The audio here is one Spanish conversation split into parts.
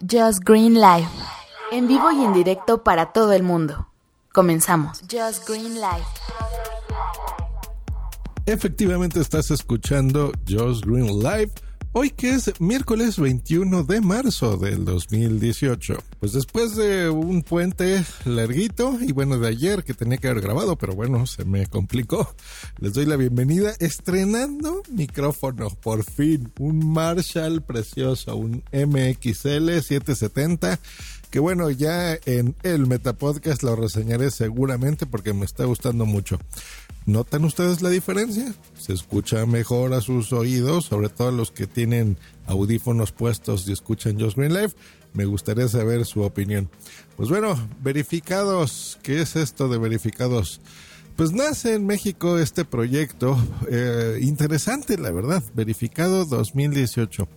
Just Green Live. En vivo y en directo para todo el mundo. Comenzamos. Just Green Live. Efectivamente estás escuchando Just Green Live. Hoy que es miércoles 21 de marzo del 2018. Pues después de un puente larguito y bueno de ayer que tenía que haber grabado, pero bueno, se me complicó. Les doy la bienvenida estrenando micrófono, por fin, un Marshall precioso, un MXL 770 que bueno, ya en el Metapodcast lo reseñaré seguramente porque me está gustando mucho. ¿Notan ustedes la diferencia? Se escucha mejor a sus oídos, sobre todo los que tienen audífonos puestos y escuchan Just Green Live. Me gustaría saber su opinión. Pues bueno, verificados. ¿Qué es esto de verificados? Pues nace en México este proyecto eh, interesante, la verdad. Verificado 2018.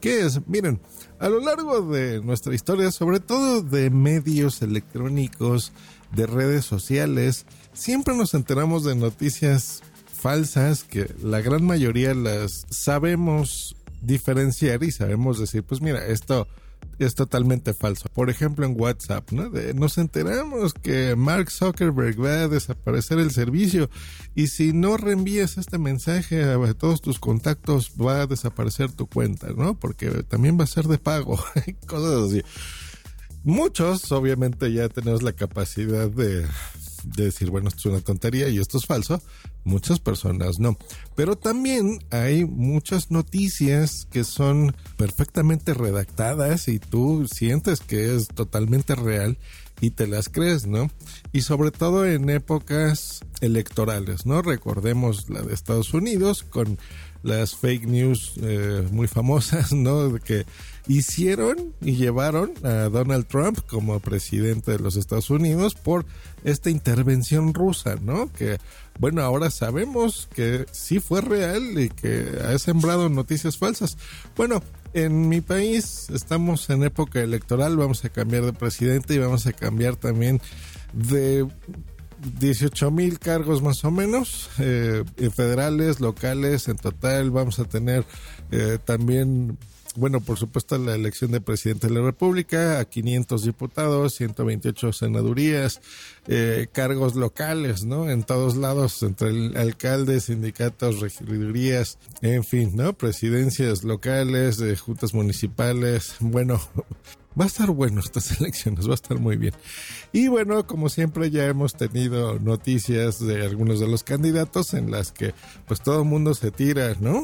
¿Qué es? Miren, a lo largo de nuestra historia, sobre todo de medios electrónicos, de redes sociales, siempre nos enteramos de noticias falsas que la gran mayoría las sabemos diferenciar y sabemos decir, pues mira, esto es totalmente falso. Por ejemplo, en WhatsApp, ¿no? nos enteramos que Mark Zuckerberg va a desaparecer el servicio y si no reenvías este mensaje a todos tus contactos va a desaparecer tu cuenta, ¿no? Porque también va a ser de pago, cosas así. Muchos, obviamente, ya tenemos la capacidad de, de decir, bueno, esto es una tontería y esto es falso. Muchas personas no. Pero también hay muchas noticias que son perfectamente redactadas y tú sientes que es totalmente real y te las crees, ¿no? Y sobre todo en épocas electorales, ¿no? Recordemos la de Estados Unidos con las fake news eh, muy famosas, ¿no? Que hicieron y llevaron a Donald Trump como presidente de los Estados Unidos por esta intervención rusa, ¿no? Que, bueno, ahora sabemos que sí fue real y que ha sembrado noticias falsas. Bueno, en mi país estamos en época electoral, vamos a cambiar de presidente y vamos a cambiar también de 18 mil cargos más o menos, eh, federales, locales, en total vamos a tener eh, también bueno, por supuesto, la elección de presidente de la República, a 500 diputados, 128 senadurías, eh, cargos locales, ¿no? En todos lados, entre el alcalde, sindicatos, regidurías, en fin, ¿no? Presidencias locales, de juntas municipales, bueno, Va a estar bueno estas elecciones, va a estar muy bien. Y bueno, como siempre ya hemos tenido noticias de algunos de los candidatos en las que pues todo el mundo se tira, ¿no?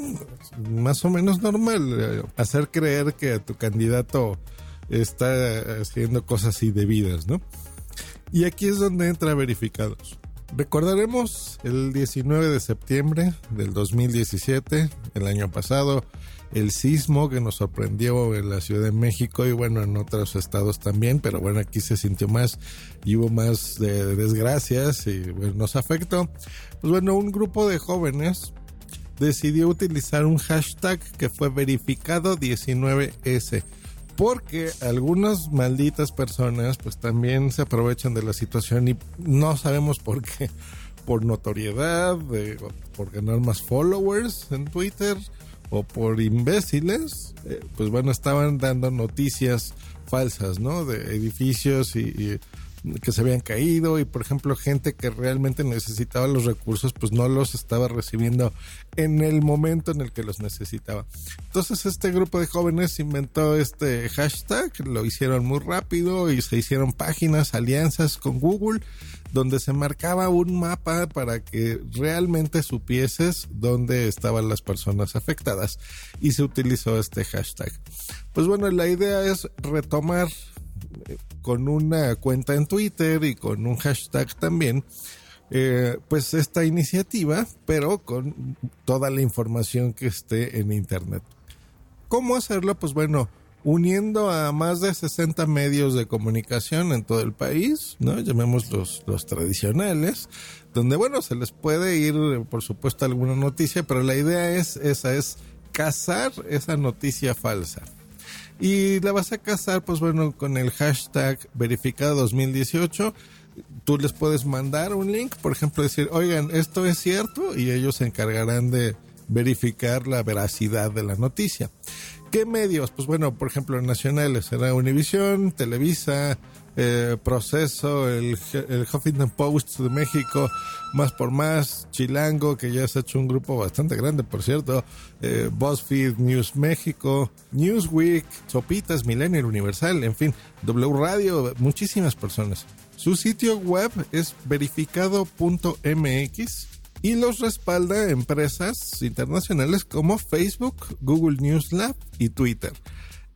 Más o menos normal eh, hacer creer que tu candidato está haciendo cosas indebidas, ¿no? Y aquí es donde entra verificados. Recordaremos el 19 de septiembre del 2017, el año pasado, el sismo que nos sorprendió en la Ciudad de México y bueno, en otros estados también, pero bueno, aquí se sintió más y hubo más de, desgracias y nos afectó. Pues bueno, un grupo de jóvenes decidió utilizar un hashtag que fue verificado 19S porque algunas malditas personas pues también se aprovechan de la situación y no sabemos por qué por notoriedad, por ganar más followers en Twitter, o por imbéciles, eh, pues bueno, estaban dando noticias falsas, ¿no? De edificios y, que se habían caído y por ejemplo gente que realmente necesitaba los recursos pues no los estaba recibiendo en el momento en el que los necesitaba. Entonces este grupo de jóvenes inventó este hashtag, lo hicieron muy rápido y se hicieron páginas, alianzas con Google donde se marcaba un mapa para que realmente supieses dónde estaban las personas afectadas y se utilizó este hashtag. Pues bueno, la idea es retomar eh, con una cuenta en Twitter y con un hashtag también, eh, pues esta iniciativa, pero con toda la información que esté en Internet. ¿Cómo hacerlo? Pues bueno, uniendo a más de 60 medios de comunicación en todo el país, ¿no? Llamemos los, los tradicionales, donde, bueno, se les puede ir, por supuesto, alguna noticia, pero la idea es esa, es cazar esa noticia falsa. Y la vas a cazar, pues bueno, con el hashtag verificado 2018 tú les puedes mandar un link, por ejemplo, decir, oigan, esto es cierto, y ellos se encargarán de verificar la veracidad de la noticia. ¿Qué medios? Pues bueno, por ejemplo, nacionales, será Univisión, Televisa, eh, Proceso, el, el, Huffington Post de México, Más por Más, Chilango, que ya se ha hecho un grupo bastante grande, por cierto, eh, BuzzFeed, News México, Newsweek, Sopitas, Millennial Universal, en fin, W Radio, muchísimas personas. Su sitio web es verificado.mx y los respalda empresas internacionales como Facebook, Google News Lab y Twitter.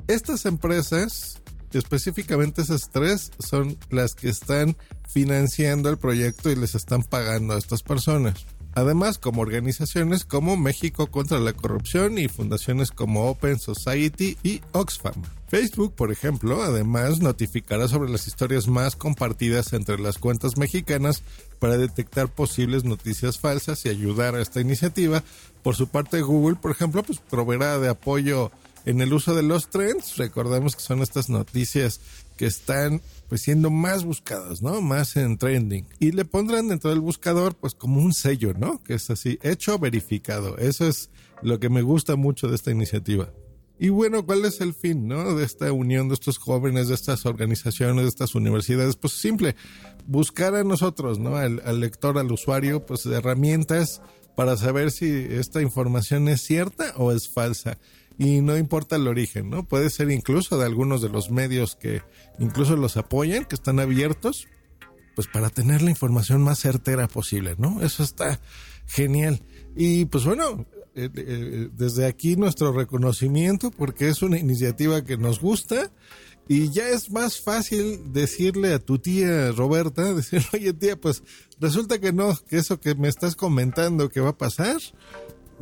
Estas empresas, específicamente esas tres, son las que están financiando el proyecto y les están pagando a estas personas. Además, como organizaciones como México contra la Corrupción y fundaciones como Open Society y Oxfam. Facebook, por ejemplo, además notificará sobre las historias más compartidas entre las cuentas mexicanas para detectar posibles noticias falsas y ayudar a esta iniciativa. Por su parte, Google, por ejemplo, pues proveerá de apoyo en el uso de los trends. Recordemos que son estas noticias que están pues siendo más buscadas, ¿no? Más en trending. Y le pondrán dentro del buscador pues como un sello, ¿no? Que es así, hecho verificado. Eso es lo que me gusta mucho de esta iniciativa. Y bueno, ¿cuál es el fin, no? De esta unión de estos jóvenes, de estas organizaciones, de estas universidades. Pues simple, buscar a nosotros, ¿no? Al, al lector, al usuario, pues herramientas para saber si esta información es cierta o es falsa. Y no importa el origen, ¿no? Puede ser incluso de algunos de los medios que incluso los apoyan, que están abiertos, pues para tener la información más certera posible, ¿no? Eso está genial. Y pues bueno, eh, eh, desde aquí nuestro reconocimiento porque es una iniciativa que nos gusta y ya es más fácil decirle a tu tía Roberta, decirle, oye tía, pues resulta que no, que eso que me estás comentando que va a pasar,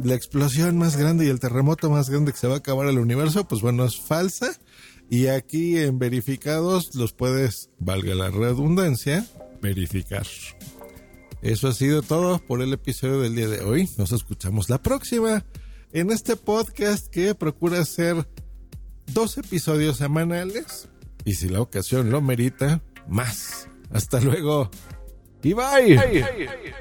la explosión más grande y el terremoto más grande que se va a acabar el universo, pues bueno, es falsa. Y aquí en verificados los puedes, valga la redundancia, verificar. Eso ha sido todo por el episodio del día de hoy. Nos escuchamos la próxima en este podcast que procura hacer dos episodios semanales y si la ocasión lo merita, más. Hasta luego y bye.